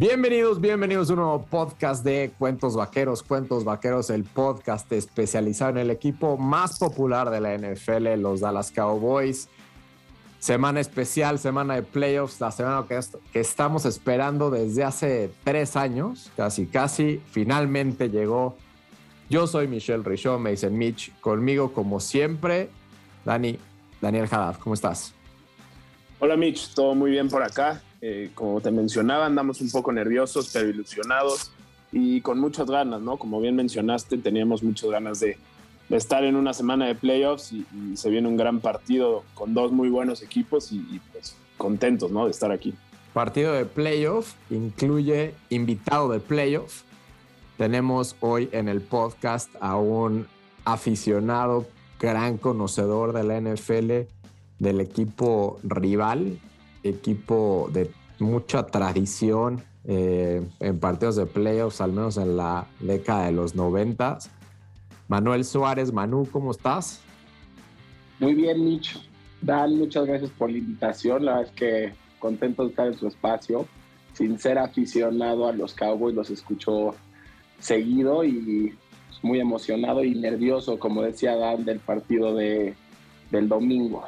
Bienvenidos, bienvenidos a un nuevo podcast de Cuentos Vaqueros. Cuentos Vaqueros, el podcast especializado en el equipo más popular de la NFL, los Dallas Cowboys. Semana especial, semana de playoffs, la semana que, estamos esperando desde hace tres años, casi, casi. Finalmente llegó. Yo soy Michelle Richaud, me dicen Mitch. Conmigo, como siempre, Dani, Daniel Haddad. ¿Cómo estás? Hola Mitch, todo muy bien por acá. Eh, como te mencionaba, andamos un poco nerviosos, pero ilusionados y con muchas ganas, ¿no? Como bien mencionaste, teníamos muchas ganas de, estar en una semana de playoffs y, se viene un gran partido con dos muy buenos equipos y, pues contentos, ¿no? De estar aquí. Partido de playoff incluye invitado de playoff. Tenemos hoy en el podcast a un aficionado, gran conocedor de la NFL, del equipo rival, equipo de mucha tradición eh, en partidos de playoffs, al menos en la década de los noventas. Manuel Suárez, Manu, ¿cómo estás? Muy bien, Nicho. Dan, muchas gracias por la invitación. La verdad es que contento de estar en su espacio. Sin ser aficionado a los Cowboys, los escucho seguido y muy emocionado y nervioso, como decía Dan, del partido de, del domingo.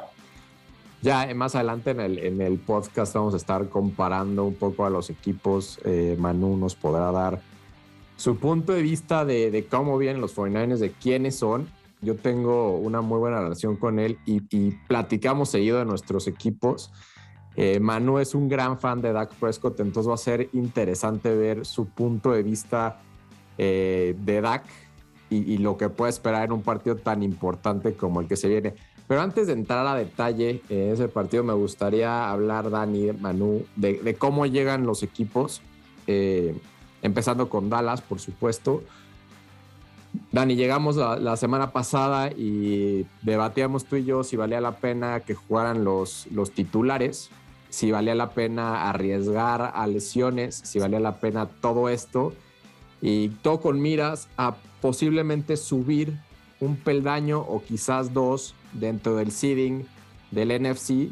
Ya eh, más adelante en el, en el podcast vamos a estar comparando un poco a los equipos. Eh, Manu nos podrá dar su punto de vista de, cómo vienen los 49ers, de quiénes son. Yo tengo una muy buena relación con él y, platicamos seguido de nuestros equipos. Eh, Manu es un gran fan de Dak Prescott, entonces va a ser interesante ver su punto de vista de Dak y, y, lo que puede esperar en un partido tan importante como el que se viene. Pero antes de entrar a detalle en ese partido, me gustaría hablar, Dani, Manu, de, cómo llegan los equipos, eh, empezando con Dallas, por supuesto. Dani, llegamos la, semana pasada y debatíamos tú y yo si valía la pena que jugaran los, los titulares, si valía la pena arriesgar a lesiones, si valía la pena todo esto. Y todo con miras a posiblemente subir un peldaño o quizás dos dentro del seeding del NFC,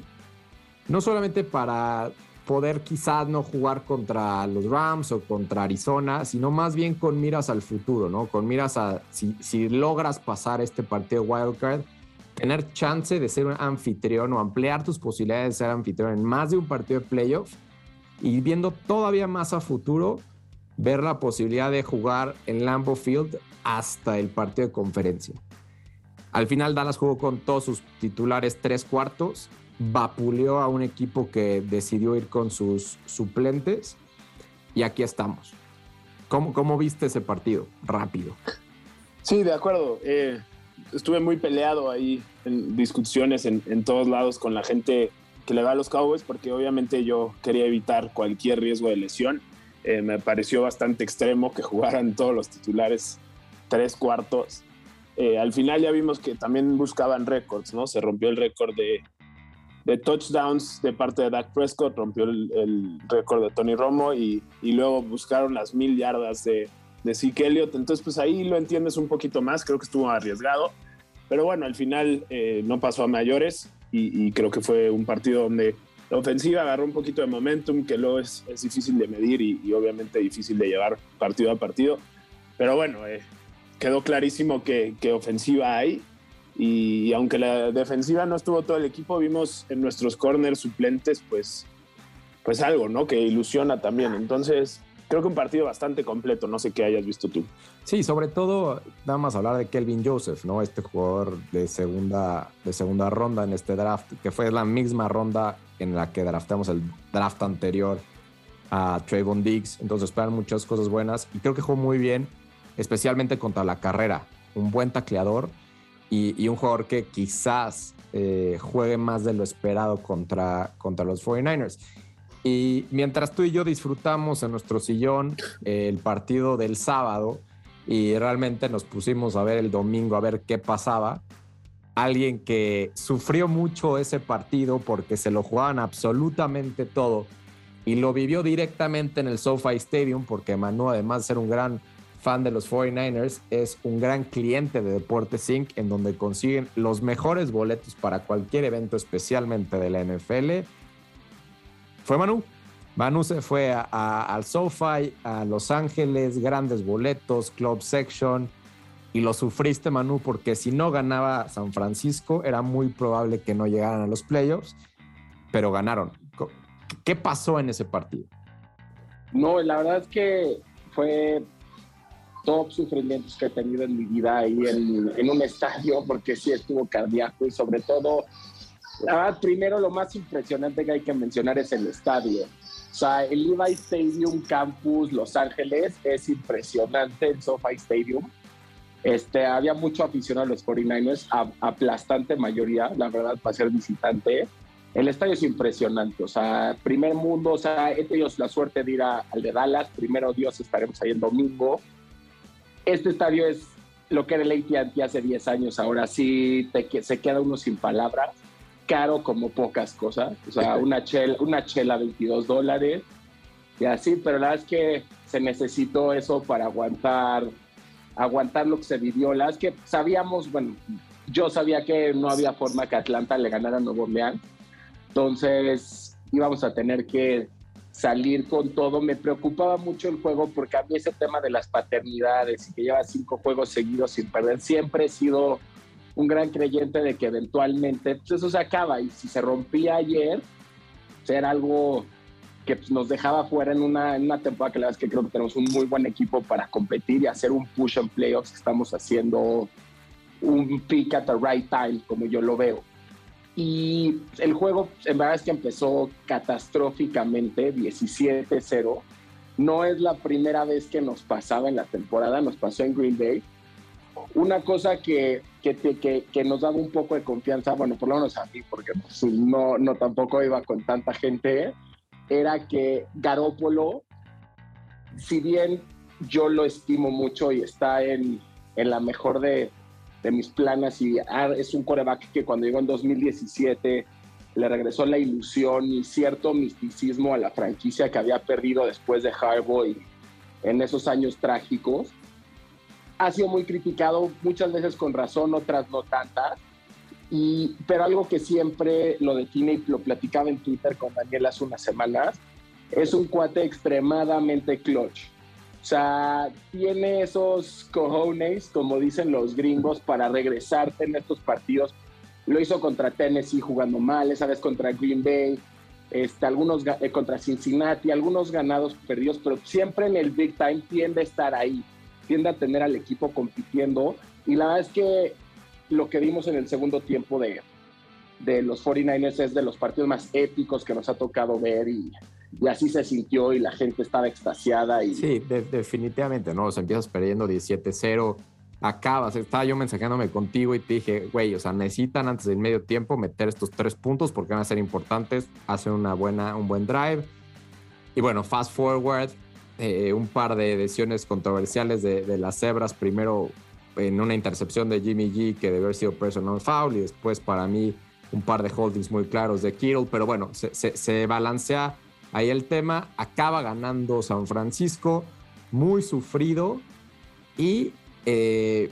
no solamente para poder quizás no jugar contra los Rams o contra Arizona, sino más bien con miras al futuro, ¿no? Con miras a si, logras pasar este partido wildcard, tener chance de ser un anfitrión o ampliar tus posibilidades de ser anfitrión en más de un partido de playoff y viendo todavía más a futuro, ver la posibilidad de jugar en Lambeau Field hasta el partido de conferencia. Al final Dallas jugó con todos sus titulares tres cuartos, vapuleó a un equipo que decidió ir con sus suplentes y aquí estamos. ¿Cómo, cómo viste ese partido? Rápido. Sí, de acuerdo. Eh, estuve muy peleado ahí en discusiones en, todos lados con la gente que le va a los Cowboys porque obviamente yo quería evitar cualquier riesgo de lesión. Eh, me pareció bastante extremo que jugaran todos los titulares tres cuartos. Eh, al final ya vimos que también buscaban récords, ¿no? Se rompió el récord de, touchdowns de parte de Dak Prescott, rompió el, récord de Tony Romo y, luego buscaron las mil yardas de, de Zeke Elliott. Entonces, pues ahí lo entiendes un poquito más, creo que estuvo arriesgado. Pero bueno, al final eh, no pasó a mayores y, creo que fue un partido donde la ofensiva agarró un poquito de momentum, que luego es, difícil de medir y, obviamente difícil de llevar partido a partido. Pero bueno, eh, quedó clarísimo que, ofensiva hay. Y aunque la defensiva no estuvo todo el equipo, vimos en nuestros corners suplentes, pues, pues algo, ¿no? Que ilusiona también. Entonces, creo que un partido bastante completo. No sé qué hayas visto tú. Sí, sobre todo, nada más hablar de Kelvin Joseph, ¿no? Este jugador de segunda, de segunda ronda en este draft, que fue la misma ronda en la que draftamos el draft anterior a Trayvon Diggs. Entonces, esperan muchas cosas buenas y creo que jugó muy bien especialmente contra la carrera. Un buen tacleador y, un jugador que quizás eh, juegue más de lo esperado contra, contra los 49ers. Y mientras tú y yo disfrutamos en nuestro sillón el partido del sábado y realmente nos pusimos a ver el domingo a ver qué pasaba, alguien que sufrió mucho ese partido porque se lo jugaban absolutamente todo y lo vivió directamente en el SoFi Stadium porque Manu, además de ser un gran fan de los 49ers, es un gran cliente de Deportes Inc., en donde consiguen los mejores boletos para cualquier evento, especialmente de la NFL. ¿Fue Manu? Manu se fue al SoFi, a Los Ángeles, grandes boletos, club section, y lo sufriste, Manu, porque si no ganaba San Francisco, era muy probable que no llegaran a los playoffs, pero ganaron. ¿Qué pasó en ese partido? No, la verdad es que fue top sufrimientos que he tenido en mi vida ahí en, en un estadio, porque sí estuvo cardíaco y sobre todo, verdad, primero lo más impresionante que hay que mencionar es el estadio. O sea, el Levi Stadium Campus Los Ángeles es impresionante, el SoFi Stadium. Este, había mucho aficionado a los 49ers, aplastante mayoría, la verdad, para ser visitante. El estadio es impresionante, o sea, primer mundo, o sea, he tenido la suerte de ir al de Dallas, primero Dios estaremos ahí el domingo. Este estadio es lo que era el AT&T hace 10 años, ahora sí te, se queda uno sin palabras caro como pocas cosas. O sea, una chela, una chela 22 dólares y así, pero la verdad es que se necesitó eso para aguantar, aguantar lo que se vivió. La verdad es que sabíamos, bueno, yo sabía que no había forma que Atlanta le ganara a Nuevo Orleans. Entonces íbamos a tener que salir con todo. Me preocupaba mucho el juego porque a mí ese tema de las paternidades y que lleva cinco juegos seguidos sin perder siempre he sido un gran creyente de que eventualmente pues, eso se acaba y si se rompía ayer, pues, era algo que pues, nos dejaba fuera en una, temporada que la verdad es que creo que tenemos un muy buen equipo para competir y hacer un push en playoffs. Estamos haciendo un pick at the right time, como yo lo veo. Y el juego, en verdad es que empezó catastróficamente, 17-0. No es la primera vez que nos pasaba en la temporada, nos pasó en Green Bay una cosa que, que, que, que, nos daba un poco de confianza, bueno, por lo menos a mí, porque pues, no, no tampoco iba con tanta gente, era que Garópolo, si bien yo lo estimo mucho y está en, en la mejor de, de, mis planes y ah, es un coreback que cuando llegó en 2017 le regresó la ilusión y cierto misticismo a la franquicia que había perdido después de Harbaugh en esos años trágicos ha sido muy criticado, muchas veces con razón, otras no tantas. Y, pero algo que siempre lo define y lo platicaba en Twitter con Daniel hace unas semanas, es un cuate extremadamente clutch. O sea, tiene esos cojones, como dicen los gringos, para regresarte en estos partidos. Lo hizo contra Tennessee jugando mal, esa vez contra Green Bay, este, algunos eh, contra Cincinnati, algunos ganados, perdidos, pero siempre en el big time tiende a estar ahí tiende a tener al equipo compitiendo. Y la verdad es que lo que vimos en el segundo tiempo de, de los 49ers es de los partidos más épicos que nos ha tocado ver y, y así se sintió y la gente estaba extasiada. Y... Sí, definitivamente, ¿no? O sea, empiezas perdiendo 17-0, acabas, estaba yo mensajeándome contigo y te dije, güey, o sea, necesitan antes del medio tiempo meter estos tres puntos porque van a ser importantes, hacen una buena, un buen drive. Y bueno, fast forward, eh, un par de decisiones controversiales de, las cebras. Primero en una intercepción de Jimmy G que debe haber sido personal foul y después para mí un par de holdings muy claros de Kittle. Pero bueno, se, balancea ahí el tema. Acaba ganando San Francisco, muy sufrido y eh,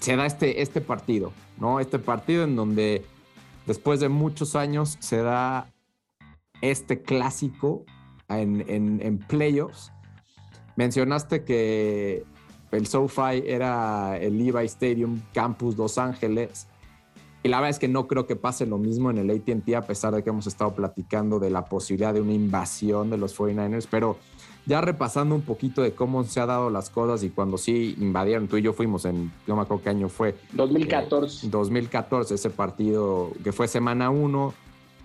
se da este, este partido, ¿no? Este partido en donde después de muchos años se da este clásico en, en, en playoffs Mencionaste que el SoFi era el Levi Stadium Campus Los Ángeles. Y la verdad es que no creo que pase lo mismo en el ATT, a pesar de que hemos estado platicando de la posibilidad de una invasión de los 49ers. Pero ya repasando un poquito de cómo se han dado las cosas y cuando sí invadieron, tú y yo fuimos en, no me acuerdo qué año fue. 2014. 2014, ese partido que fue semana 1,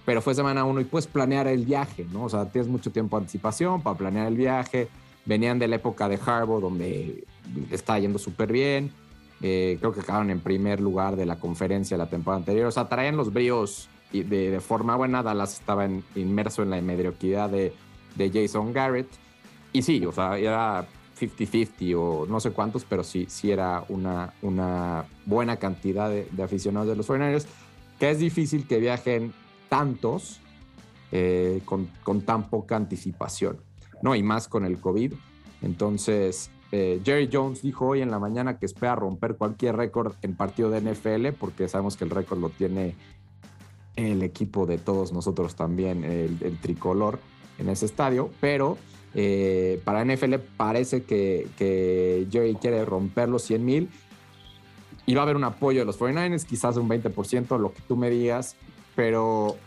pero fue semana 1 y puedes planear el viaje, ¿no? O sea, tienes mucho tiempo de anticipación para planear el viaje Venían de la época de Harbaugh, donde está yendo súper bien. Eh, creo que acabaron en primer lugar de la conferencia la temporada anterior. O sea, traían los bríos de, de forma buena. Dallas estaba inmerso en la mediocridad de, de, Jason Garrett. Y sí, o sea, era 50-50 o no sé cuántos, pero sí, sí era una, una buena cantidad de, aficionados de los 49 que es difícil que viajen tantos eh, con, con tan poca anticipación. ¿no? Y más con el COVID. Entonces, eh, Jerry Jones dijo hoy en la mañana que espera romper cualquier récord en partido de NFL, porque sabemos que el récord lo tiene el equipo de todos nosotros también, el, tricolor. en ese estadio, pero eh, para NFL parece que, que Jerry quiere romper los 100 mil y va a haber un apoyo de los 49ers, quizás un 20%, lo que tú me digas, pero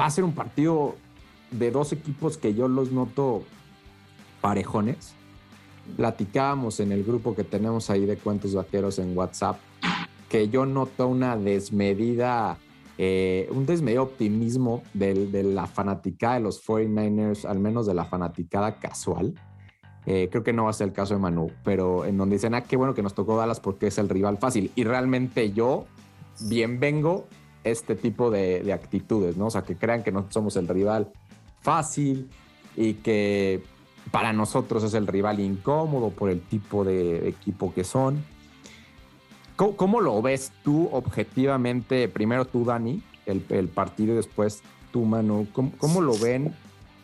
va a ser un partido de dos equipos que yo los noto parejones. Platicábamos en el grupo que tenemos ahí de cuentos vaqueros en WhatsApp que yo noto una desmedida, eh, un desmedido optimismo de la fanaticada de los 49ers, al menos de la fanaticada casual. Eh, creo que no va a ser el caso de Manu, pero en donde dicen, ah, qué bueno que nos tocó Dallas porque es el rival fácil. Y realmente yo bien vengo este tipo de, actitudes, ¿no? O sea, que crean que no somos el rival fácil y que para nosotros es el rival incómodo por el tipo de equipo que son. ¿Cómo, lo ves tú objetivamente? Primero tú, Dani, el, partido y después tú, Manu. ¿Cómo, lo ven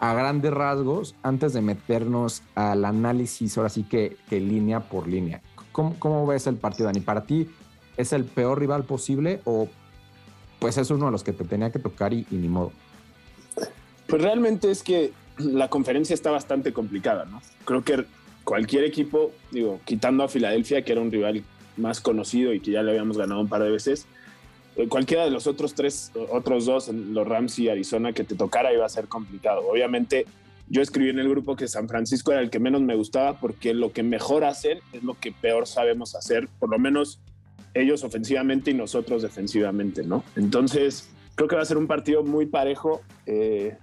a grandes rasgos antes de meternos al análisis, ahora sí que, línea por línea? ¿Cómo, ¿Cómo, ves el partido, Dani? ¿Para ti es el peor rival posible o pues es uno de los que te tenía que tocar y, ni modo? Pues realmente es que la conferencia está bastante complicada, ¿no? Creo que cualquier equipo, digo, quitando a Filadelfia, que era un rival más conocido y que ya le habíamos ganado un par de veces. Eh, cualquiera de los otros tres, otros dos, los Rams y Arizona, que te tocara iba a ser complicado. Obviamente, yo escribí en el grupo que San Francisco era el que menos me gustaba porque lo que mejor hacen es lo que peor sabemos hacer, por lo menos ellos ofensivamente y nosotros defensivamente, ¿no? Entonces, creo que va a ser un partido muy parejo. Eh,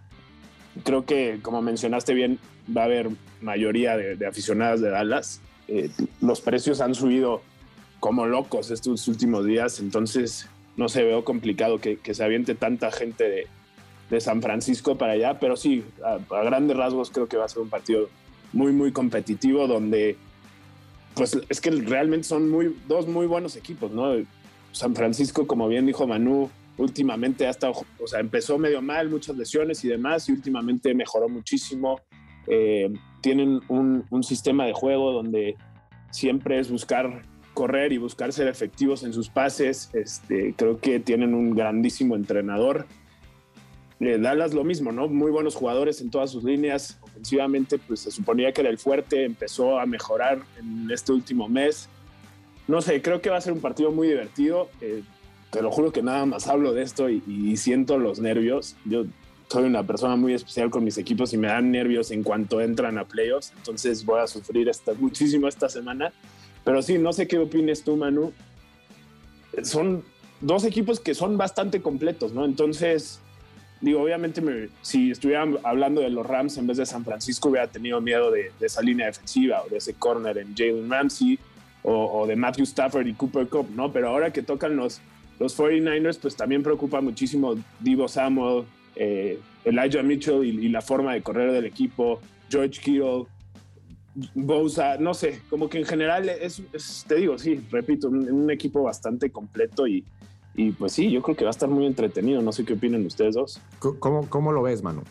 creo que, como mencionaste bien, va a haber mayoría de, aficionadas de Dallas. Eh, los precios han subido como locos estos últimos días, entonces no se veo complicado que, se aviente tanta gente de, San Francisco para allá, pero sí, a, grandes rasgos creo que va a ser un partido muy, muy competitivo donde, pues es que realmente son muy, dos muy buenos equipos, ¿no? San Francisco, como bien dijo Manu, últimamente hasta, o sea, empezó medio mal, muchas lesiones y demás, y últimamente mejoró muchísimo. Eh, tienen un, un sistema de juego donde siempre es buscar correr y buscar ser efectivos en sus pases. Este, creo que tienen un grandísimo entrenador. Eh, Dallas lo mismo, ¿no? Muy buenos jugadores en todas sus líneas. Ofensivamente, pues se suponía que era el fuerte, empezó a mejorar en este último mes. No sé, creo que va a ser un partido muy divertido. Eh, te lo juro que nada más hablo de esto y, siento los nervios. Yo soy una persona muy especial con mis equipos y me dan nervios en cuanto entran a playoffs. Entonces voy a sufrir esta, muchísimo esta semana. Pero sí, no sé qué opines tú, Manu. Son dos equipos que son bastante completos, ¿no? Entonces, digo, obviamente, si estuviera hablando de los Rams en vez de San Francisco, hubiera tenido miedo de, esa línea defensiva o de ese corner en Jalen Ramsey o, de Matthew Stafford y Cooper Cup, ¿no? Pero ahora que tocan los, los 49ers, pues también preocupa muchísimo Divo Samuel, eh, Elijah Mitchell y, la forma de correr del equipo, George Kittle, Bosa, no sé, como que en general es, te digo, sí, repito, un, equipo bastante completo y, y, pues sí, yo creo que va a estar muy entretenido. No sé qué opinan ustedes dos. ¿Cómo, cómo lo ves, Manu?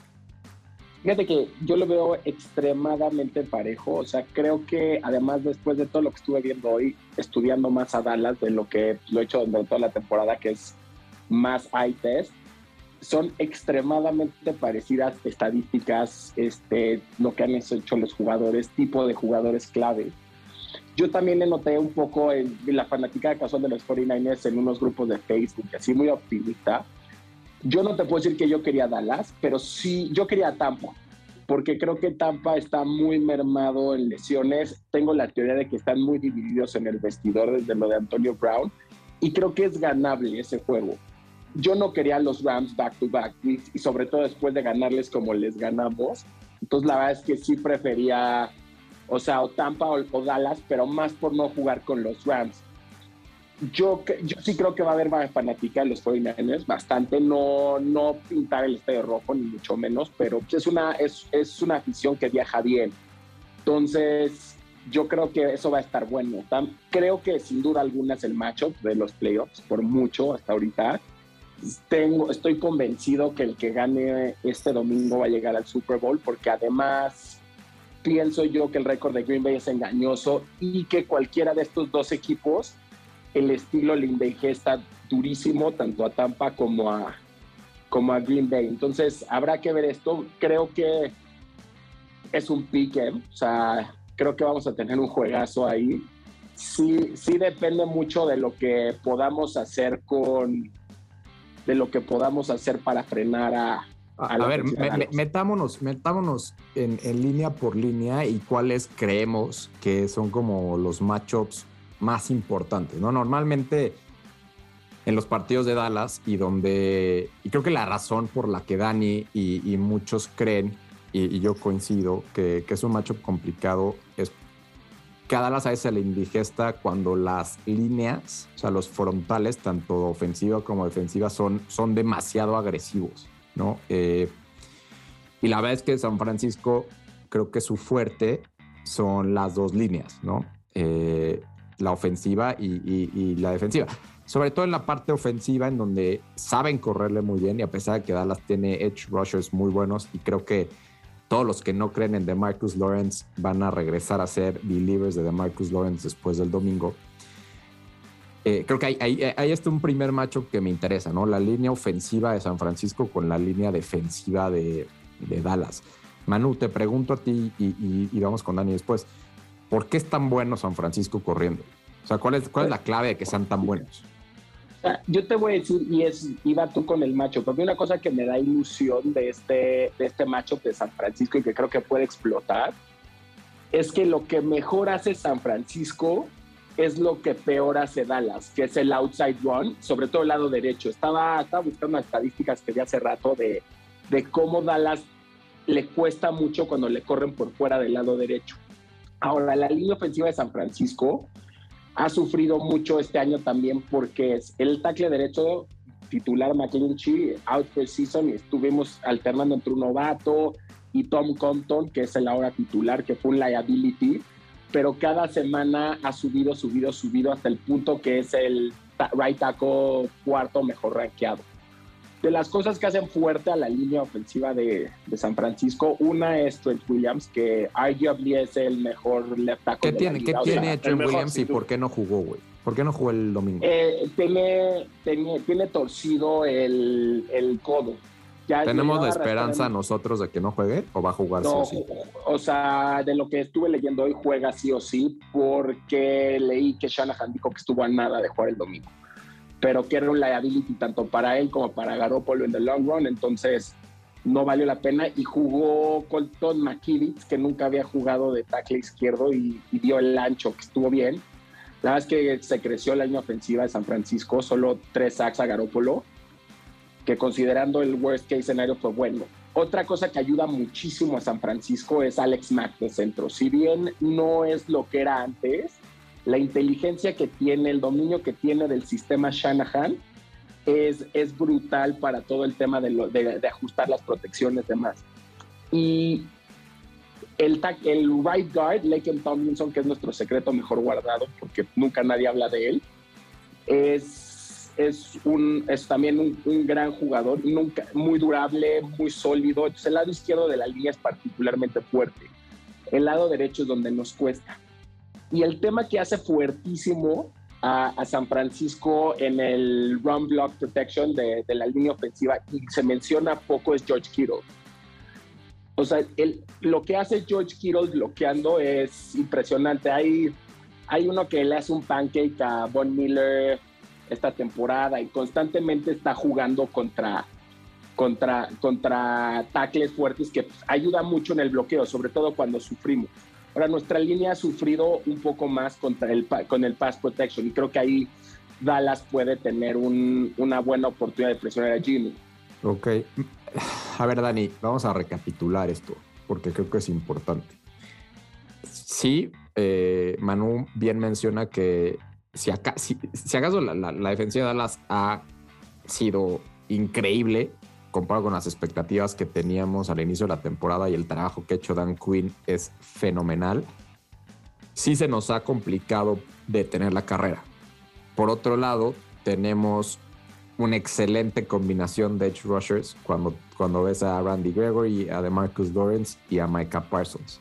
Fíjate que yo lo veo extremadamente parejo. O sea, creo que además después de todo lo que estuve viendo hoy, estudiando más a Dallas de lo que lo he hecho durante toda la temporada, que es más eye test, son extremadamente parecidas estadísticas, este, lo que han hecho los jugadores, tipo de jugadores clave. Yo también le noté un poco en, la fanática casual de los 49ers en unos grupos de Facebook, así muy optimista. Yo no te puedo decir que yo quería Dallas, pero sí, yo quería Tampa, porque creo que Tampa está muy mermado en lesiones. Tengo la teoría de que están muy divididos en el vestidor desde lo de Antonio Brown, y creo que es ganable ese juego yo no quería los Rams back to back y, sobre todo después de ganarles como les ganamos. Entonces la verdad es que sí prefería, o sea, o Tampa o, Dallas, pero más por no jugar con los Rams. Yo, yo sí creo que va a haber más fanática de los 49ers, bastante, no, no pintar el estadio rojo, ni mucho menos, pero es una, es, es una afición que viaja bien. Entonces, yo creo que eso va a estar bueno. creo que sin duda alguna es el matchup de los playoffs, por mucho hasta ahorita tengo, estoy convencido que el que gane este domingo va a llegar al Super Bowl, porque además pienso yo que el récord de Green Bay es engañoso y que cualquiera de estos dos equipos, el estilo le está durísimo tanto a Tampa como a, como a Green Bay. Entonces, habrá que ver esto. Creo que es un pique, o sea, creo que vamos a tener un juegazo ahí. Sí, sí depende mucho de lo que podamos hacer con, de lo que podamos hacer para frenar a... A, ver, metámonos, metámonos en, en, línea por línea y cuáles creemos que son como los matchups más importantes, ¿no? Normalmente en los partidos de Dallas y donde, y creo que la razón por la que Dani y, muchos creen, y, yo coincido, que, es un matchup complicado, es que a Dallas a veces se le indigesta cuando las líneas, o sea, los frontales, tanto ofensiva como defensiva, son, son demasiado agresivos, ¿no? Eh, y la verdad es que San Francisco, creo que su fuerte son las dos líneas, ¿no? Eh, la ofensiva y la defensiva sobre todo en la parte ofensiva, en donde saben correrle muy bien y a pesar de que Dallas tiene edge rushers muy buenos y creo que todos los que no creen en DeMarcus Lawrence van a regresar a ser believers de DeMarcus Lawrence después del domingo. Eh, creo que ahí, está un primer macho que me interesa, ¿no? La línea ofensiva de San Francisco con la línea defensiva de, Dallas. Manu, te pregunto a ti y, y, vamos con Dani después. ¿Por qué es tan bueno San Francisco corriendo? O sea, ¿cuál es, cuál es la clave de que sean tan buenos? yo te voy a decir, y es, iba tú con el macho, porque una cosa que me da ilusión de este, de este macho de San Francisco y que creo que puede explotar, es que lo que mejor hace San Francisco es lo que peor hace Dallas, que es el outside run, sobre todo el lado derecho. Estaba, buscando estadísticas que vi hace rato de, de cómo Dallas le cuesta mucho cuando le corren por fuera del lado derecho. Ahora, la línea ofensiva de San Francisco ha sufrido mucho este año también porque es el tackle derecho titular McClinchy out for season y estuvimos alternando entre un novato y Tom Compton, que es el ahora titular, que fue un liability, pero cada semana ha subido, subido, subido hasta el punto que es el right tackle cuarto mejor rankeado de las cosas que hacen fuerte a la línea ofensiva de, San Francisco, una es Trent Williams, que arguably es el mejor left tackle. ¿Qué tiene, ¿qué tiene Trent Williams y por qué no jugó, güey? ¿Por qué no jugó el domingo? Eh, tiene, tiene, torcido el, el codo. ¿Tenemos la esperanza nosotros de que no juegue o va a jugar sí o sí? O sea, de lo que estuve leyendo hoy, juega sí o sí, porque leí que Shanahan dijo que estuvo a nada de jugar el domingo pero que era un liability tanto para él como para Garoppolo en the long run, entonces no valió la pena y jugó Colton McKivitz, que nunca había jugado de tackle izquierdo y, dio el ancho, que estuvo bien. La verdad es que se creció la línea ofensiva de San Francisco, solo tres sacks a Garoppolo, que considerando el worst case escenario fue bueno. Otra cosa que ayuda muchísimo a San Francisco es Alex Mack de centro. Si bien no es lo que era antes, la inteligencia que tiene, el dominio que tiene del sistema Shanahan es, es brutal para todo el tema de, ajustar las protecciones demás. Y el, el right guard, Laken Tomlinson, que es nuestro secreto mejor guardado, porque nunca nadie habla de él, es, es, un, es también un, un, gran jugador, nunca, muy durable, muy sólido. Entonces, el lado izquierdo de la línea es particularmente fuerte. El lado derecho es donde nos cuesta. Y el tema que hace fuertísimo a, San Francisco en el run block protection de, la línea ofensiva, y se menciona poco, es George Kittle. O sea, el, lo que hace George Kittle bloqueando es impresionante. Hay, hay uno que le hace un pancake a Von Miller esta temporada y constantemente está jugando contra, contra, contra tackles fuertes que ayuda mucho en el bloqueo, sobre todo cuando sufrimos. Ahora, nuestra línea ha sufrido un poco más contra el, con el pass protection y creo que ahí Dallas puede tener una buena oportunidad de presionar a Jimmy. Ok. A ver, Dani, vamos a recapitular esto porque creo que es importante. Sí, eh, Manu bien menciona que si, si, acaso la, la defensiva de Dallas ha sido increíble, comparado con las expectativas que teníamos al inicio de la temporada y el trabajo que ha hecho Dan Quinn es fenomenal, sí se nos ha complicado detener la carrera. Por otro lado, tenemos una excelente combinación de edge rushers cuando, cuando ves a Randy Gregory, a DeMarcus Lawrence y a Micah Parsons.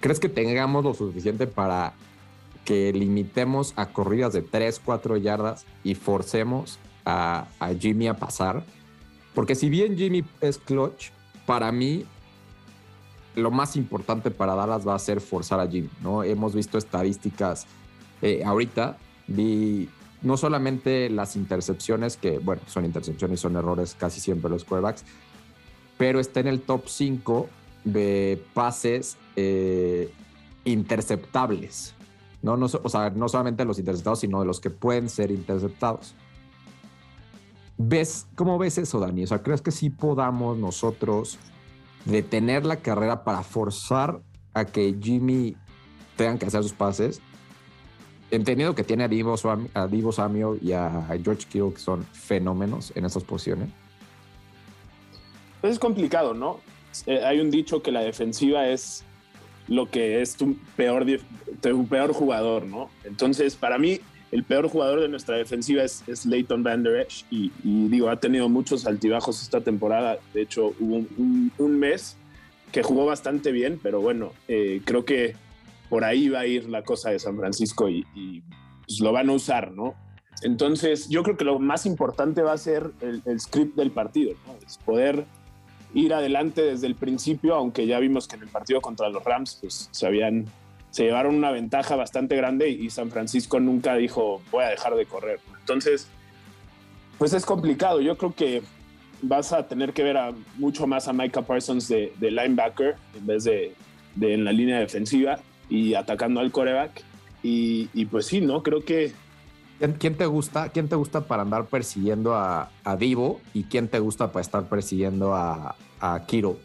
¿Crees que tengamos lo suficiente para que limitemos a corridas de 3, 4 yardas y forcemos a, a Jimmy a pasar? Porque si bien Jimmy es clutch, para mí lo más importante para Dallas va a ser forzar a Jimmy, ¿no? Hemos visto estadísticas eh, ahorita, vi no solamente las intercepciones, que bueno, son intercepciones y son errores casi siempre los quarterbacks, pero está en el top 5 de pases eh, interceptables. ¿no? No, o sea, no solamente los interceptados, sino de los que pueden ser interceptados. ¿Ves, ¿Cómo ves eso, Dani? O sea, ¿crees que sí podamos nosotros detener la carrera para forzar a que Jimmy tengan que hacer sus pases? Entendiendo que tiene a Divo, a Divo Samuel y a George Kittle, que son fenómenos en esas posiciones. Pues es complicado, ¿no? Eh, hay un dicho que la defensiva es lo que es tu peor, tu peor jugador, ¿no? Entonces, para mí, el peor jugador de nuestra defensiva es, es Leighton Van Der Esch y, digo, ha tenido muchos altibajos esta temporada. De hecho, hubo un, mes que jugó bastante bien, pero bueno, eh, creo que por ahí va a ir la cosa de San Francisco y, pues, lo van a usar, ¿no? Entonces, yo creo que lo más importante va a ser el, script del partido, ¿no? Poder ir adelante desde el principio, aunque ya vimos que en el partido contra los Rams pues se habían se llevaron una ventaja bastante grande y San Francisco nunca dijo voy a dejar de correr. Entonces, pues es complicado. Yo creo que vas a tener que ver a, mucho más a Micah Parsons de, linebacker en vez de, en la línea defensiva y atacando al coreback. Y, y pues sí, ¿no? Creo que ¿Quién te gusta? ¿Quién te gusta para andar persiguiendo a, Divo y quién te gusta para estar persiguiendo a, a Kiro?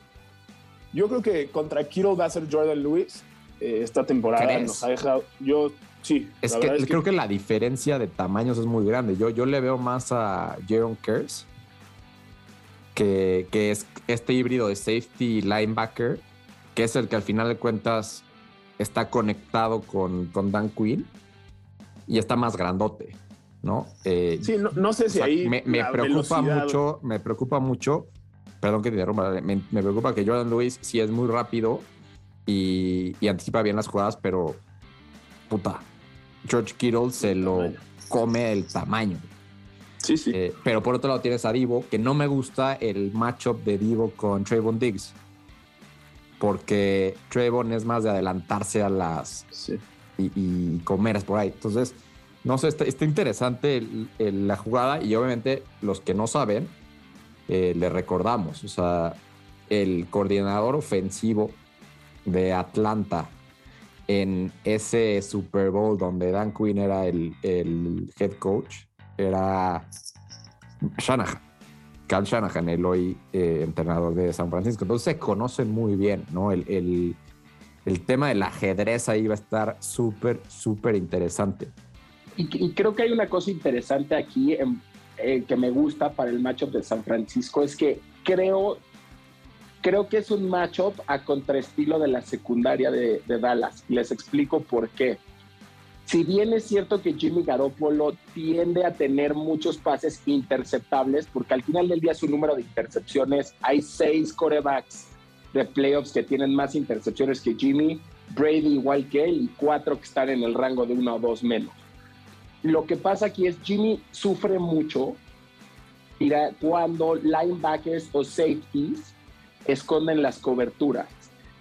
Yo creo que contra Kiro va a ser Jordan Lewis. Eh, esta temporada nos ha dejado. Yo sí. Es, que, creo que... la diferencia de tamaños es muy grande. Yo, yo le veo más a Jaron Kers, que, que es este híbrido de safety linebacker, que es el que al final de cuentas está conectado con, con Dan Quinn y está más grandote, ¿no? Eh, sí, no, sé si ahí. Me, preocupa mucho, me preocupa mucho, perdón que te interrumpa, me, preocupa que Jordan Lewis sí es muy rápido y, anticipa bien las jugadas, pero puta, George Kittle se lo come el tamaño. Sí, sí. Eh, pero por otro lado tienes a Divo, que no me gusta el matchup de Divo con Trayvon Diggs. Porque Trayvon es más de adelantarse a las, sí y, y comeras por ahí. Entonces, no sé, está, interesante la jugada y obviamente los que no saben, eh, le recordamos, o sea, el coordinador ofensivo de Atlanta en ese Super Bowl donde Dan Quinn era el, head coach, era Shanahan, Cal Shanahan, el hoy eh, entrenador de San Francisco. Entonces se conocen muy bien, ¿no? el, el tema del ajedrez ahí va a estar súper, súper interesante. Y, creo que hay una cosa interesante aquí eh, que me gusta para el matchup de San Francisco, es que creo, creo que es un matchup a contraestilo de la secundaria de, Dallas. Les explico por qué. Si bien es cierto que Jimmy Garoppolo tiende a tener muchos pases interceptables, porque al final del día su número de intercepciones, hay seis corebacks de playoffs que tienen más intercepciones que Jimmy, Brady igual que él y cuatro que están en el rango de uno o dos menos. Lo que pasa aquí es Jimmy sufre mucho cuando linebackers o safeties esconden las coberturas.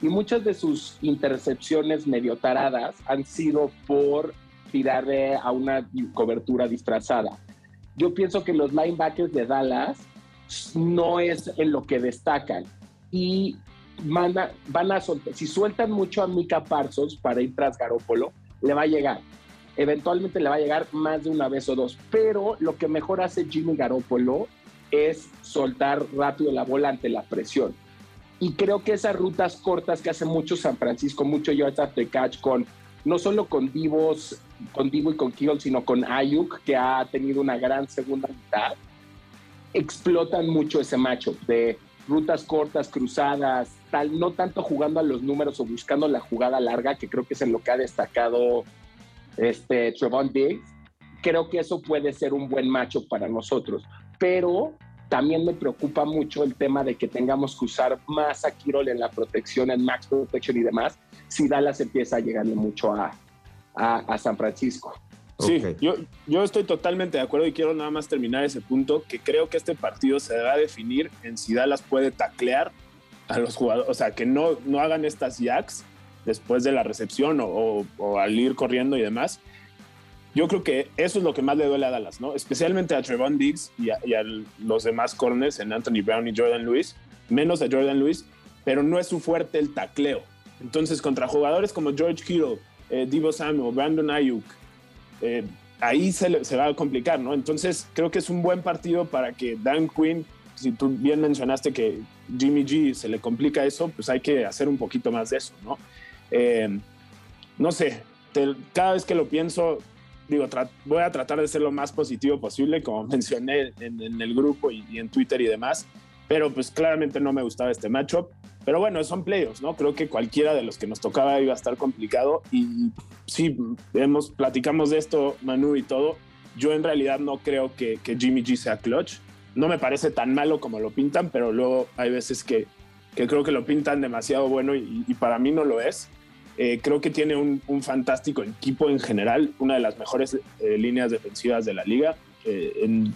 Y muchas de sus intercepciones medio taradas han sido por tirarle a una cobertura disfrazada. Yo pienso que los linebackers de Dallas no es en lo que destacan. Y van a, van a soltar, si sueltan mucho a Mika Parsons para ir tras Garópolo, le va a llegar. Eventualmente le va a llegar más de una vez o dos, pero lo que mejor hace Jimmy Garoppolo es soltar rápido la bola ante la presión. Y creo que esas rutas cortas que hace mucho San Francisco, mucho yards after catch con no solo con Divos, con Divo y con Kittle, sino con Ayuk, que ha tenido una gran segunda mitad, explotan mucho ese matchup de rutas cortas, cruzadas, tal, no tanto jugando a los números o buscando la jugada larga, que creo que es en lo que ha destacado este Trevon Diggs. Creo que eso puede ser un buen macho para nosotros, pero también me preocupa mucho el tema de que tengamos que usar más a Kirol en la protección, en max protection y demás, si Dallas empieza a llegarle mucho a, a, San Francisco. Sí, yo, yo estoy totalmente de acuerdo y quiero nada más terminar ese punto, que creo que este partido se va a definir en si Dallas puede taclear a los jugadores, o sea, que no, no hagan estas jacks después de la recepción o, al ir corriendo y demás. Yo creo que eso es lo que más le duele a Dallas, ¿no? Especialmente a Trevon Diggs y a, los demás corners en Anthony Brown y Jordan Lewis, menos a Jordan Lewis, pero no es su fuerte el tacleo. Entonces, contra jugadores como George Kittle, eh, Divo Samuel, Brandon Ayuk, eh, ahí se, va a complicar, ¿no? Entonces, creo que es un buen partido para que Dan Quinn, si tú bien mencionaste que Jimmy G se le complica eso, pues hay que hacer un poquito más de eso, ¿no? Eh, no sé, cada vez que lo pienso, digo, voy a tratar de ser lo más positivo posible, como mencioné en, el grupo y, y, en Twitter y demás, pero pues claramente no me gustaba este matchup. Pero bueno, son playoffs, ¿no? Creo que cualquiera de los que nos tocaba iba a estar complicado y sí, hemos, platicamos de esto, Manu y todo. Yo en realidad no creo que, que Jimmy G sea clutch. No me parece tan malo como lo pintan, pero luego hay veces que, que creo que lo pintan demasiado bueno y, para mí no lo es. Eh, creo que tiene un, un, fantástico equipo en general, una de las mejores eh, líneas defensivas de la liga, eh, en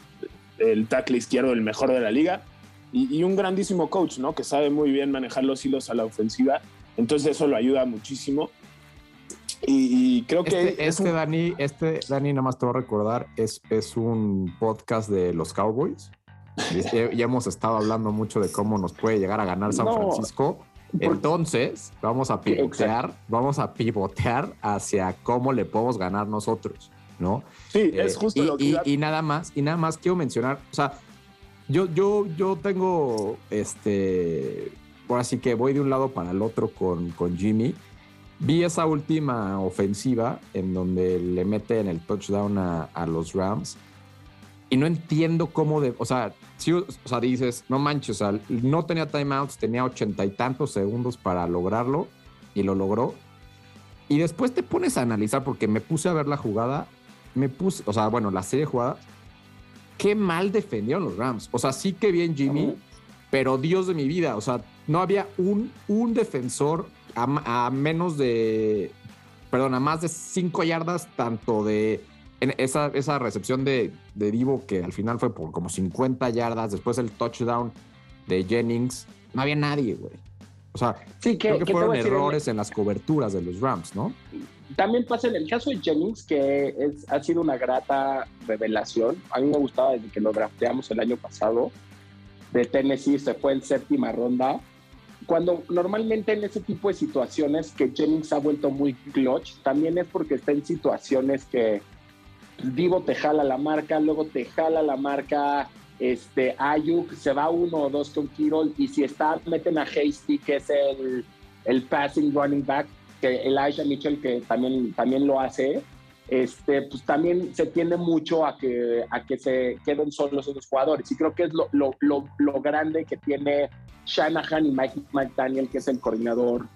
el tackle izquierdo el mejor de la liga y, un grandísimo coach, ¿no? Que sabe muy bien manejar los hilos a la ofensiva. Entonces eso lo ayuda muchísimo. Y, creo que... Este, este Dani, este, Dani, nada más te voy a recordar, es, es un podcast de los Cowboys. ya, hemos estado hablando mucho de cómo nos puede llegar a ganar San Francisco. Entonces, vamos a pivotear, vamos a pivotear hacia cómo le podemos ganar nosotros, ¿no? Sí, es eh, justo lo que... y, nada más, y nada más quiero mencionar, o sea, yo, yo, yo tengo este. Ahora sí que voy de un lado para el otro con, con Jimmy. Vi esa última ofensiva en donde le mete en el touchdown a, los Rams y no entiendo cómo de, o sea, si, o sea, dices, no manches, o sea, no tenía timeouts, tenía ochenta y tantos segundos para lograrlo y lo logró. Y después te pones a analizar porque me puse a ver la jugada, me puse, o sea, bueno, la serie de jugadas qué mal defendieron los Rams. O sea, sí que bien Jimmy, pero Dios de mi vida, o sea, no había un, un defensor a, menos de, perdón, a más de cinco yardas, tanto de esa, esa recepción de, de Divo, que al final fue por como 50 yardas, después el touchdown de Jennings, no había nadie, güey. O sea, sí, que, creo que fueron errores en las coberturas de los Rams, ¿no? También pasa en el caso de Jennings, que es, ha sido una grata revelación. A mí me gustaba desde que lo drafteamos el año pasado. De Tennessee se fue en séptima ronda. Cuando normalmente en ese tipo de situaciones que Jennings ha vuelto muy clutch, también es porque está en situaciones que Divo te jala la marca, luego te jala la marca, este, Ayuk se va uno o dos con Kirol y si está, meten a Hasty, que es el, el passing running back, que Elijah Mitchell, que también, también lo hace, este, pues también se tiende mucho a que, a que se queden solos esos jugadores. Y creo que es lo, lo, lo, grande que tiene Shanahan y Mike McDaniel, que es el coordinador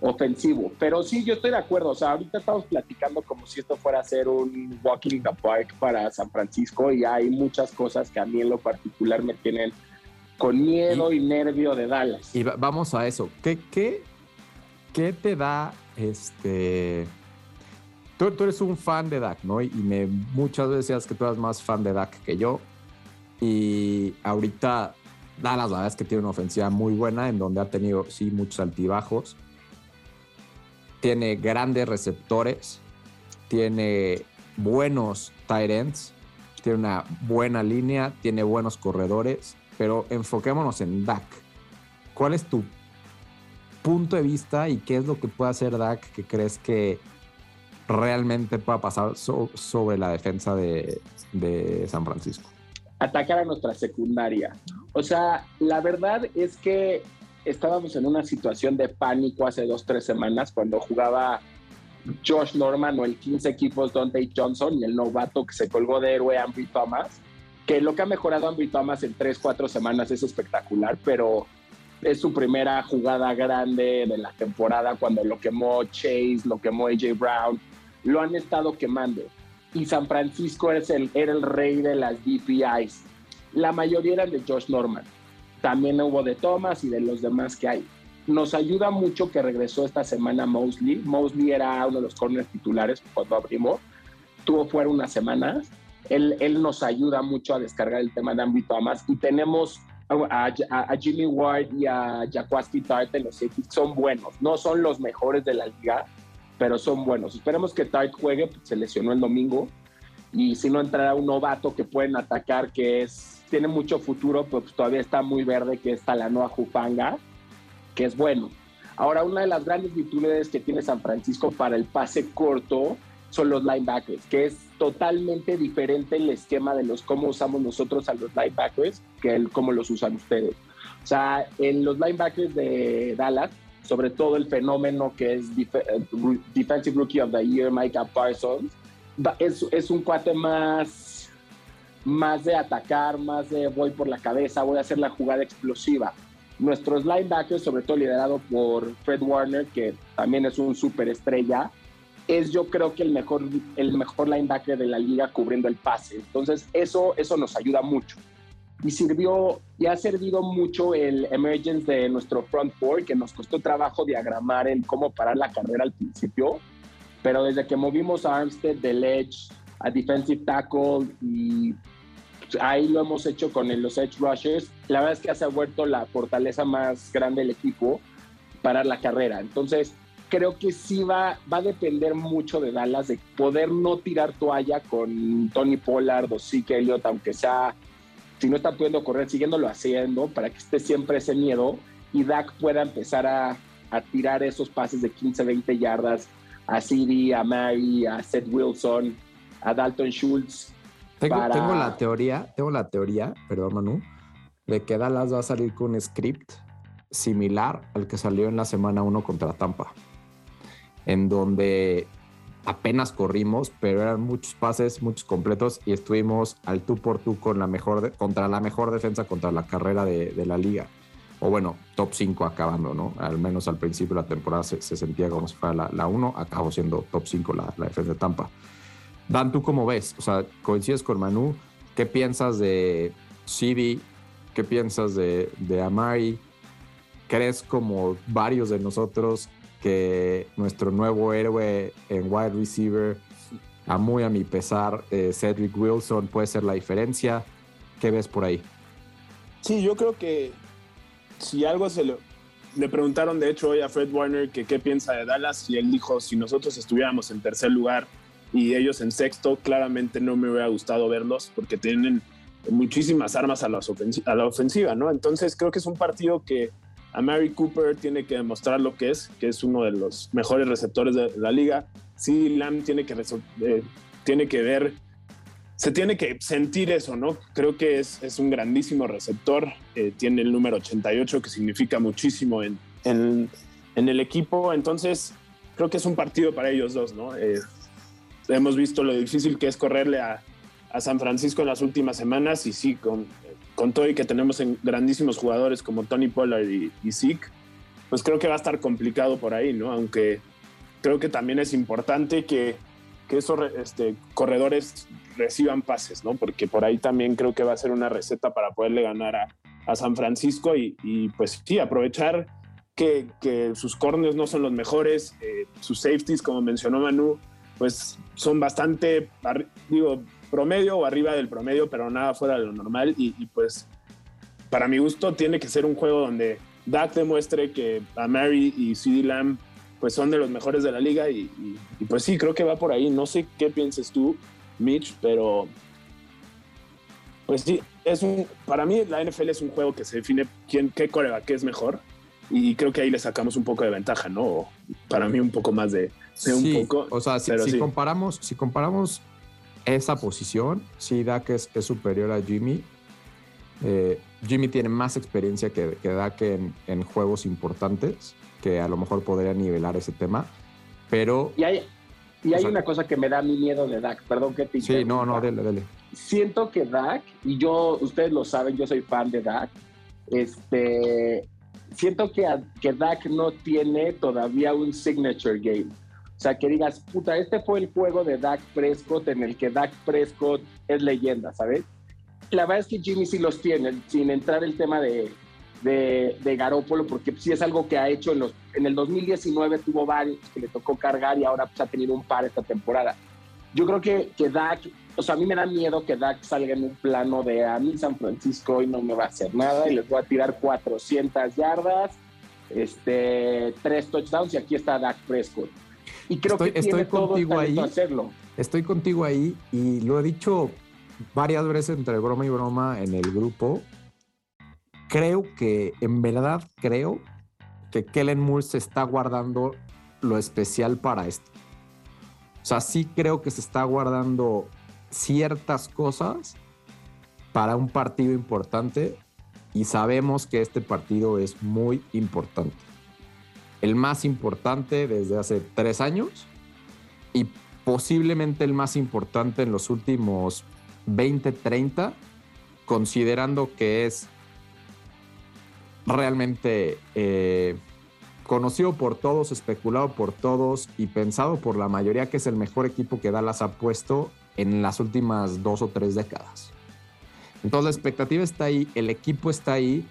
ofensivo. Pero sí, yo estoy de acuerdo. O sea, ahorita estamos platicando como si esto fuera a ser un walking in the park para San Francisco y hay muchas cosas que a mí en lo particular me tienen con miedo y, nervio de Dallas. Y vamos a eso. ¿Qué, qué, qué te da este... Tú, tú, eres un fan de Dak, ¿no? Y me, muchas veces decías que tú eras más fan de Dak que yo. Y ahorita Dallas, la verdad es que tiene una ofensiva muy buena en donde ha tenido, sí, muchos altibajos tiene grandes receptores, tiene buenos tight ends, tiene una buena línea, tiene buenos corredores, pero enfoquémonos en Dak. ¿Cuál es tu punto de vista y qué es lo que puede hacer Dak que crees que realmente pueda pasar sobre la defensa de, de San Francisco? Atacar a nuestra secundaria. O sea, la verdad es que estábamos en una situación de pánico hace dos, tres semanas cuando jugaba Josh Norman o el 15 equipos Dante Johnson y el novato que se colgó de héroe Ambry Thomas, que lo que ha mejorado Ambry Thomas en tres, cuatro semanas es espectacular, pero es su primera jugada grande de la temporada cuando lo quemó Chase, lo quemó AJ Brown, lo han estado quemando. Y San Francisco es el, era el rey de las DPIs. La mayoría eran de Josh Norman también hubo de Thomas y de los demás que hay. Nos ayuda mucho que regresó esta semana Mosley. Mosley era uno de los corners titulares cuando abrimos. tuvo fuera unas semanas. Él, él nos ayuda mucho a descargar el tema de Ambry Thomas y tenemos a, a, Jimmy Ward y a Jaquaski Tart en los Celtics son buenos. No son los mejores de la liga, pero son buenos. Esperemos que Tart juegue, pues, se lesionó el domingo. Y si no entrará un novato que pueden atacar, que es tiene mucho futuro, pues todavía está muy verde, que es Talanoa Jufanga, que es bueno. Ahora, una de las grandes virtudes que tiene San Francisco para el pase corto son los linebackers, que es totalmente diferente el esquema de los cómo usamos nosotros a los linebackers que el cómo los usan ustedes. O sea, en los linebackers de Dallas, sobre todo el fenómeno que es eh, Defensive Rookie of the Year, Micah Parsons, es, es un cuate más, más de atacar, más de voy por la cabeza, voy a hacer la jugada explosiva. Nuestros linebackers, sobre todo liderado por Fred Warner, que también es un superestrella, es yo creo que el mejor, el mejor linebacker de la liga cubriendo el pase. Entonces eso, eso nos ayuda mucho. Y sirvió, y ha servido mucho el emergence de nuestro front four, que nos costó trabajo diagramar el cómo parar la carrera al principio, pero desde que movimos a Armstead del edge a defensive tackle y ahí lo hemos hecho con los edge rushers, la verdad es que se ha vuelto la fortaleza más grande del equipo parar la carrera. Entonces, creo que sí va, va a depender mucho de Dallas, de poder no tirar toalla con Tony Pollard o Zeke Elliott, aunque sea, si no está pudiendo correr, siguiéndolo haciendo, para que esté siempre ese miedo y Dak pueda empezar a, a tirar esos pases de 15, 20 yardas a CD, a Mary, a Seth Wilson, a Dalton Schultz. Tengo, tengo la teoría, tengo la teoría, perdón Manu, de que Dallas va a salir con un script similar al que salió en la semana 1 contra Tampa en donde apenas corrimos, pero eran muchos pases, muchos completos y estuvimos al tú por tú con la mejor contra la mejor defensa contra la carrera de, la liga. O bueno, top 5 acabando, ¿no? Al menos al principio de la temporada se, sentía como si fuera la 1, acabó siendo top 5 la, defensa de Tampa. Dan, ¿tú cómo ves? O sea, coincides con Manu. ¿Qué piensas de CD? ¿Qué piensas de, de Amari? ¿Crees como varios de nosotros que nuestro nuevo héroe en wide receiver, a muy a mi pesar, eh, Cedric Wilson puede ser la diferencia. ¿Qué ves por ahí? Sí, yo creo que si algo se le, le preguntaron de hecho hoy a Fred Warner que qué piensa de Dallas y él dijo si nosotros estuviéramos en tercer lugar y ellos en sexto, claramente no me hubiera gustado verlos porque tienen muchísimas armas a, a la ofensiva, ¿no? Entonces creo que es un partido que a Mary Cooper tiene que demostrar lo que es, que es uno de los mejores receptores de la liga. Sí, Lamb tiene que, eh, tiene que ver, se tiene que sentir eso, ¿no? Creo que es, es un grandísimo receptor, eh, tiene el número 88, que significa muchísimo en, en, en, el equipo. Entonces, creo que es un partido para ellos dos, ¿no? Eh, hemos visto lo difícil que es correrle a, a San Francisco en las últimas semanas y sí, con con todo y que tenemos en grandísimos jugadores como Tony Pollard y, y Zeke, pues creo que va a estar complicado por ahí, ¿no? Aunque creo que también es importante que, que esos este, corredores reciban pases, ¿no? Porque por ahí también creo que va a ser una receta para poderle ganar a, a San Francisco y, y, pues sí, aprovechar que, que, sus corners no son los mejores, eh, sus safeties, como mencionó Manu, pues son bastante, digo, promedio o arriba del promedio, pero nada fuera de lo normal. Y, pues, para mi gusto, tiene que ser un juego donde Dak demuestre que a Mary y CD Lamb pues son de los mejores de la liga y, pues sí, creo que va por ahí. No sé qué pienses tú, Mitch, pero pues sí, es un, para mí la NFL es un juego que se define quién, qué qué es mejor y creo que ahí le sacamos un poco de ventaja, ¿no? Para mí un poco más de, un poco. O sea, si, comparamos, si comparamos esa posición, sí, Dak es, superior a Jimmy. Eh, Jimmy tiene más experiencia que, que Dak en, juegos importantes, que a lo mejor podría nivelar ese tema, pero... Y hay, y hay una cosa que me da mi miedo de Dak, perdón que te Sí, no, no, dele, dele. Siento que Dak, y yo, ustedes lo saben, yo soy fan de Dak, este, siento que, que Dak no tiene todavía un signature game. O sea, que digas, puta, este fue el juego de Dak Prescott en el que Dak Prescott es leyenda, ¿sabes? La verdad es que Jimmy sí los tiene, sin entrar el tema de, de, de Garópolo, porque sí es algo que ha hecho en, los, en el 2019, tuvo varios que le tocó cargar y ahora pues, ha tenido un par esta temporada. yo creo que, que Dak, o sea, a mí me da miedo que Dak salga en un plano de a mí San Francisco y no me va a hacer nada y les voy a tirar 400 yardas, este, tres touchdowns y aquí está Dak Prescott. Y creo estoy, que estoy contigo ahí. hacerlo. Estoy contigo ahí y lo he dicho varias veces entre broma y broma en el grupo. Creo que, en verdad, creo que Kellen Moore se está guardando lo especial para esto. O sea, sí creo que se está guardando ciertas cosas para un partido importante y sabemos que este partido es muy importante. El más importante desde hace tres años y posiblemente el más importante en los últimos 20, 30, considerando que es realmente eh, conocido por todos, especulado por todos y pensado por la mayoría que es el mejor equipo que Dallas ha puesto en las últimas dos o tres décadas. Entonces la expectativa está ahí, el equipo está ahí.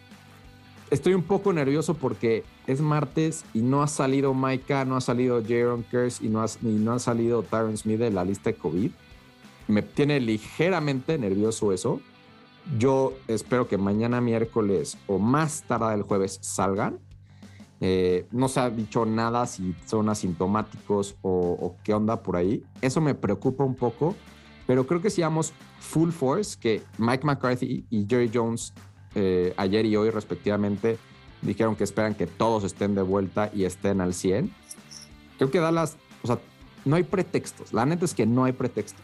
Estoy un poco nervioso porque es martes y no ha salido Micah, no ha salido Jaron Curse y no ha, y no ha salido Tyron Smith de la lista de COVID. Me tiene ligeramente nervioso eso. Yo espero que mañana miércoles o más tarde el jueves salgan. Eh, no se ha dicho nada si son asintomáticos o, o, qué onda por ahí. Eso me preocupa un poco, pero creo que si vamos full force, que Mike McCarthy y Jerry Jones eh, ayer y hoy respectivamente dijeron que esperan que todos estén de vuelta y estén al 100. Creo que Dallas, o sea, no hay pretextos. La neta es que no hay pretextos.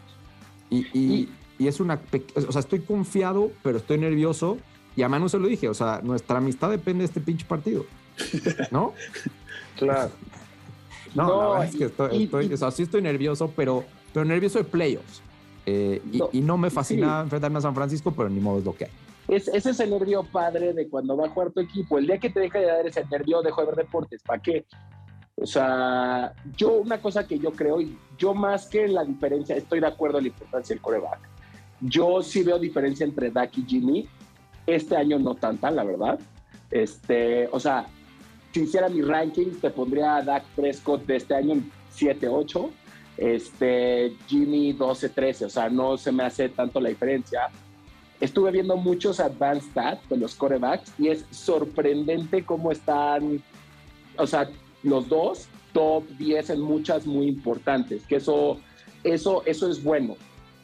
Y, y, y es una, o sea, estoy confiado, pero estoy nervioso. Y a Manu se lo dije, o sea, nuestra amistad depende de este pinche partido. ¿No? claro. No, no, la verdad es que estoy, estoy o sea, sí estoy nervioso, pero, pero nervioso de playoffs. Eh, no, y, y, no me fascina sí. enfrentarme a San Francisco, pero ni modo es lo que hay. Es, ese es el nervio padre de cuando va a jugar tu equipo. El día que te deja de dar ese nervio, dejo de ver deportes. ¿Para qué? O sea, yo una cosa que yo creo, y yo más que la diferencia, estoy de acuerdo en la importancia del coreback. Yo sí veo diferencia entre Dak y Jimmy. Este año no tanta, la verdad. Este, o sea, si hiciera mi ranking, te pondría a Dak Prescott de este año en 7-8, este, Jimmy 12-13, o sea, no se me hace tanto la diferencia. Estuve viendo muchos advanced stats de los corebacks y es sorprendente cómo están, o sea, los dos top 10 en muchas muy importantes, que eso, eso, eso es bueno.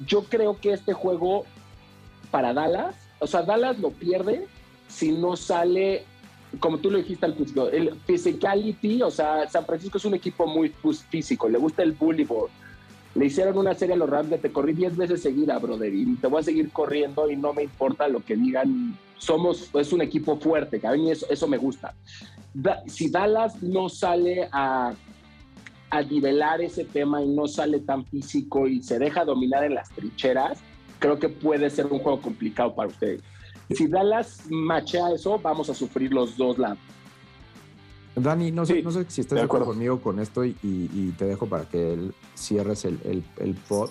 Yo creo que este juego para Dallas, o sea, Dallas lo pierde si no sale como tú lo dijiste al principio, el physicality, o sea, San Francisco es un equipo muy físico, le gusta el bully ball. Le hicieron una serie a los Rams de te corrí 10 veces seguida, brother, y te voy a seguir corriendo y no me importa lo que digan. Somos, es un equipo fuerte, que a mí eso, eso me gusta. Da, si Dallas no sale a, a nivelar ese tema y no sale tan físico y se deja dominar en las trincheras, creo que puede ser un juego complicado para ustedes. Si Dallas machea eso, vamos a sufrir los dos lados. Dani, no sé, sí, no sé si estás de acuerdo conmigo con esto y, y, y te dejo para que el, cierres el, el, el, pod.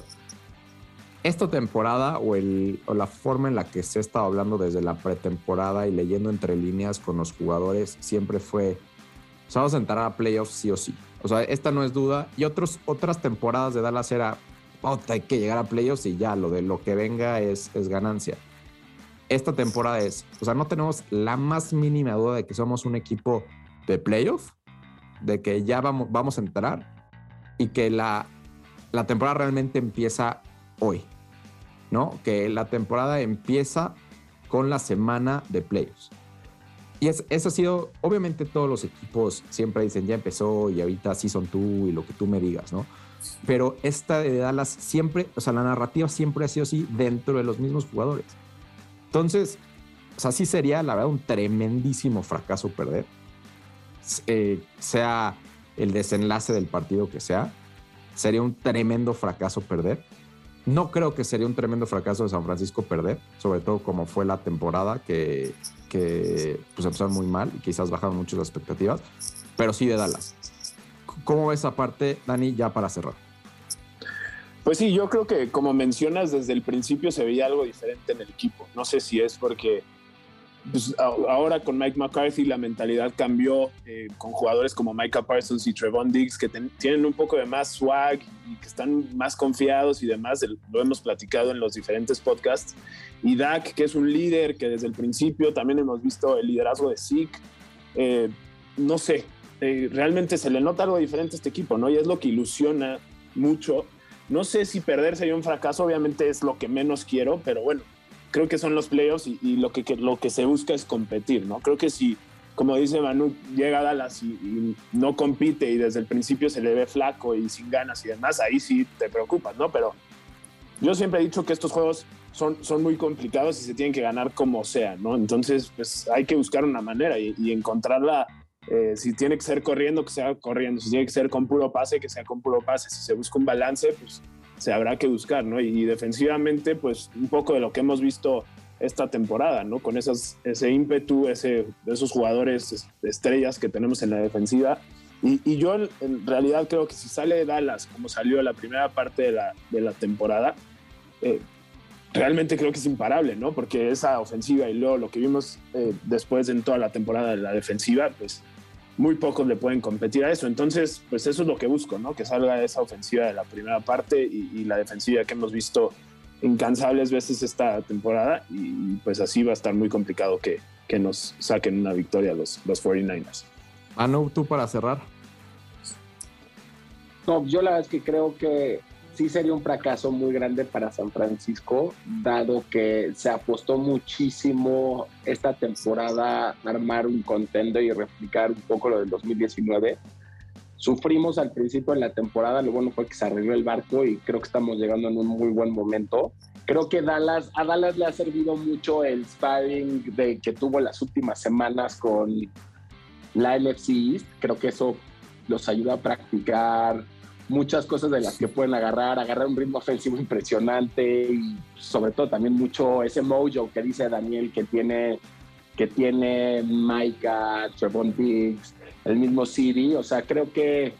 Esta temporada o, o, la forma en la que se ha estado hablando desde la pretemporada y leyendo entre líneas con los jugadores siempre fue, o sea, vamos a entrar a playoffs sí o sí. O sea, esta no es duda. Y otros, otras temporadas de Dallas era, oh, hay que llegar a playoffs y ya, lo de lo que venga es, es ganancia esta temporada es, o sea, no tenemos la más mínima duda de que somos un equipo de playoff, de que ya vamos, vamos a entrar y que la, la temporada realmente empieza hoy, ¿no? Que la temporada empieza con la semana de playoffs. Y es, eso ha sido, obviamente todos los equipos siempre dicen, ya empezó y ahorita sí son tú y lo que tú me digas, ¿no? Pero esta de Dallas siempre, o sea, la narrativa siempre ha sido así dentro de los mismos jugadores. Entonces, o sea, sí sería, la verdad, un tremendísimo fracaso perder. Eh, sea el desenlace del partido que sea, sería un tremendo fracaso perder. No creo que sería un tremendo fracaso de San Francisco perder, sobre todo como fue la temporada que, que pues empezaron muy mal y quizás bajaron mucho las expectativas, pero sí de Dallas. ¿Cómo ves esa parte, Dani, ya para cerrar? Pues sí, yo creo que como mencionas, desde el principio se veía algo diferente en el equipo. No sé si es porque pues, ahora con Mike McCarthy la mentalidad cambió eh, con jugadores como Micah Parsons y Trevon Diggs que tienen un poco de más swag y que están más confiados y demás. Lo hemos platicado en los diferentes podcasts. Y Dak, que es un líder que desde el principio también hemos visto el liderazgo de Zeke. Eh, no sé, eh, realmente se le nota algo diferente a este equipo, ¿no? Y es lo que ilusiona mucho. No sé si perder sería un fracaso, obviamente es lo que menos quiero, pero bueno, creo que son los playoffs y, lo, que, lo que se busca es competir, ¿no? Creo que si, como dice Manu, llega a Dallas y, no compite y desde el principio se le ve flaco y sin ganas y demás, ahí sí te preocupas, ¿no? Pero yo siempre he dicho que estos juegos son, son muy complicados y se tienen que ganar como sea, ¿no? Entonces, pues hay que buscar una manera y, encontrarla. Eh, si tiene que ser corriendo, que sea corriendo. Si tiene que ser con puro pase, que sea con puro pase. Si se busca un balance, pues se habrá que buscar, ¿no? Y, defensivamente, pues un poco de lo que hemos visto esta temporada, ¿no? Con esas, ese ímpetu, ese, esos jugadores estrellas que tenemos en la defensiva. Y, yo en realidad creo que si sale Dallas como salió la primera parte de la, de la temporada, eh, realmente creo que es imparable, ¿no? Porque esa ofensiva y luego lo que vimos eh, después en toda la temporada de la defensiva, pues muy pocos le pueden competir a eso. Entonces, pues eso es lo que busco, ¿no? Que salga esa ofensiva de la primera parte y, la defensiva que hemos visto incansables veces esta temporada y pues así va a estar muy complicado que, que nos saquen una victoria los, los 49ers. Anu, tú para cerrar. No, yo la verdad es que creo que sí sería un fracaso muy grande para San Francisco, dado que se apostó muchísimo esta temporada a armar un contender y replicar un poco lo del 2019. Sufrimos al principio de la temporada, lo bueno fue que se arregló el barco y creo que estamos llegando en un muy buen momento. Creo que Dallas, a Dallas le ha servido mucho el sparring de, que tuvo las últimas semanas con la NFC East. Creo que eso los ayuda a practicar muchas cosas de las que pueden agarrar, agarrar un ritmo ofensivo impresionante y sobre todo también mucho ese mojo que dice Daniel que tiene que tiene Micah, Trevon Diggs, el mismo City, o sea, creo que,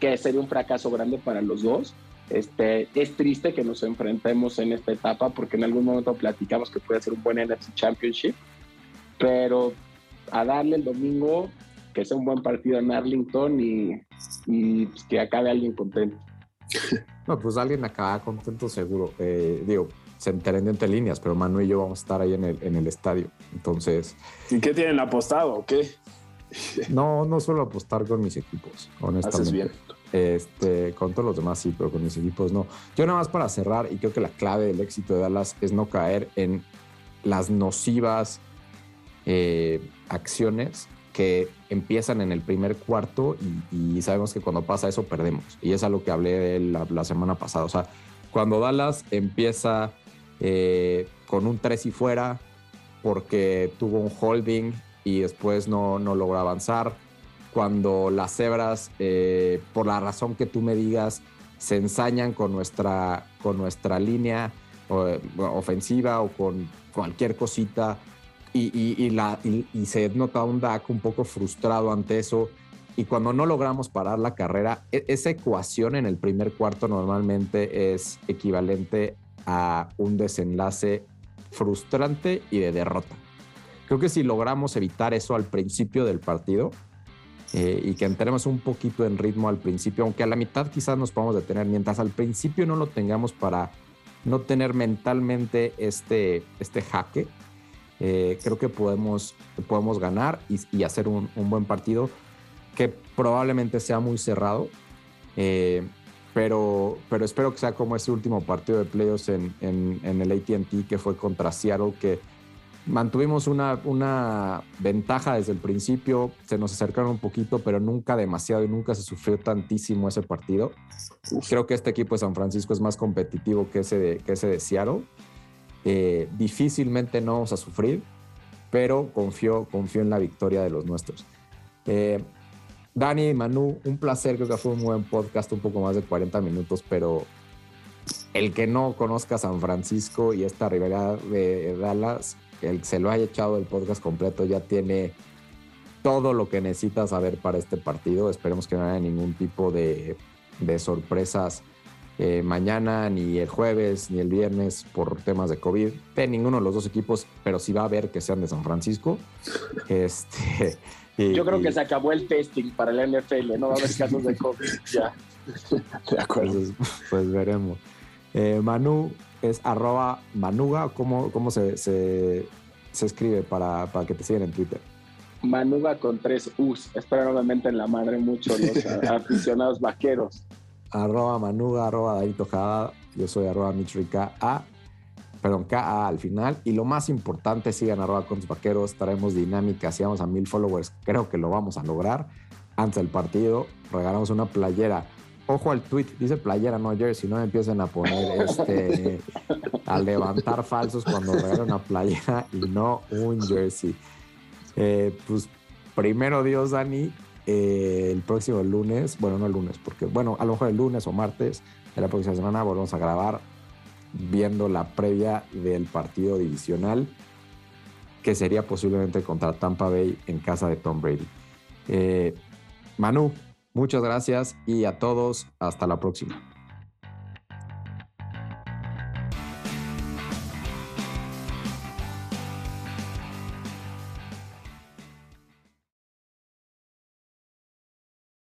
que sería un fracaso grande para los dos. Este, es triste que nos enfrentemos en esta etapa porque en algún momento platicamos que puede ser un buen NFC Championship, pero a darle el domingo que sea un buen partido en Arlington y, pues, que acabe alguien contento. No, pues alguien acaba contento seguro. Eh, digo, se enteren entre líneas, pero Manu y yo vamos a estar ahí en el, en el estadio. Entonces. ¿Y qué tienen apostado o qué? No, no suelo apostar con mis equipos, honestamente. bien. Este, con todos los demás sí, pero con mis equipos no. Yo nada más para cerrar, y creo que la clave del éxito de Dallas es no caer en las nocivas eh, acciones que empiezan en el primer cuarto y, sabemos que cuando pasa eso perdemos. Y es a lo que hablé la, semana pasada. O sea, cuando Dallas empieza eh, con un 3 y fuera porque tuvo un holding y después no, no logró avanzar. Cuando las cebras, eh, por la razón que tú me digas, se ensañan con nuestra, con nuestra línea ofensiva o con cualquier cosita y, la, y, se nota un DAC un poco frustrado ante eso. Y cuando no logramos parar la carrera, e, esa ecuación en el primer cuarto normalmente es equivalente a un desenlace frustrante y de derrota. Creo que si logramos evitar eso al principio del partido eh, y que entremos un poquito en ritmo al principio, aunque a la mitad quizás nos podamos detener, mientras al principio no lo tengamos para no tener mentalmente este, este jaque, eh, creo que podemos, podemos ganar y, hacer un, buen partido que probablemente sea muy cerrado. Eh, pero, pero espero que sea como ese último partido de playoffs en, en, el ATT que fue contra Seattle, que mantuvimos una, una ventaja desde el principio, se nos acercaron un poquito, pero nunca demasiado y nunca se sufrió tantísimo ese partido. Creo que este equipo de San Francisco es más competitivo que ese de, que ese de Seattle eh, difícilmente no vamos a sufrir, pero confío, confío en la victoria de los nuestros. Eh, Dani, Manu, un placer, creo que fue un buen podcast, un poco más de 40 minutos, pero el que no conozca San Francisco y esta rivalidad de Dallas, el que se lo haya echado el podcast completo ya tiene todo lo que necesita saber para este partido. Esperemos que no haya ningún tipo de, de sorpresas eh, mañana, ni el jueves, ni el viernes por temas de COVID de ninguno de los dos equipos, pero sí va a haber que sean de San Francisco. Este, Yo creo que se acabó el testing para el NFL, no va a haber casos de COVID ya. De acuerdo. Pues, pues veremos. Eh, Manu es arroba manuga, ¿cómo, cómo se, se, escribe para, para que te sigan en Twitter? Manuga con tres U's. Espero obviamente en la madre mucho los aficionados vaqueros. Arroba Manuga, arroba Daito Jada. Yo soy arroba Mitrica A. Perdón, KA al final. Y lo más importante, sigan arroba con los vaqueros. Traemos dinámica. Si vamos a mil followers, creo que lo vamos a lograr. Antes del partido, regalamos una playera. Ojo al tweet, dice playera, no jersey. No me empiecen a poner este, a levantar falsos cuando regalan una playera y no un jersey. Eh, pues primero Dios, Dani, eh, el próximo lunes, bueno, no el lunes, porque bueno, a lo mejor el lunes o martes de la próxima semana volvemos a grabar viendo la previa del partido divisional que sería posiblemente contra Tampa Bay en casa de Tom Brady. Eh, Manu, muchas gracias y a todos, hasta la próxima.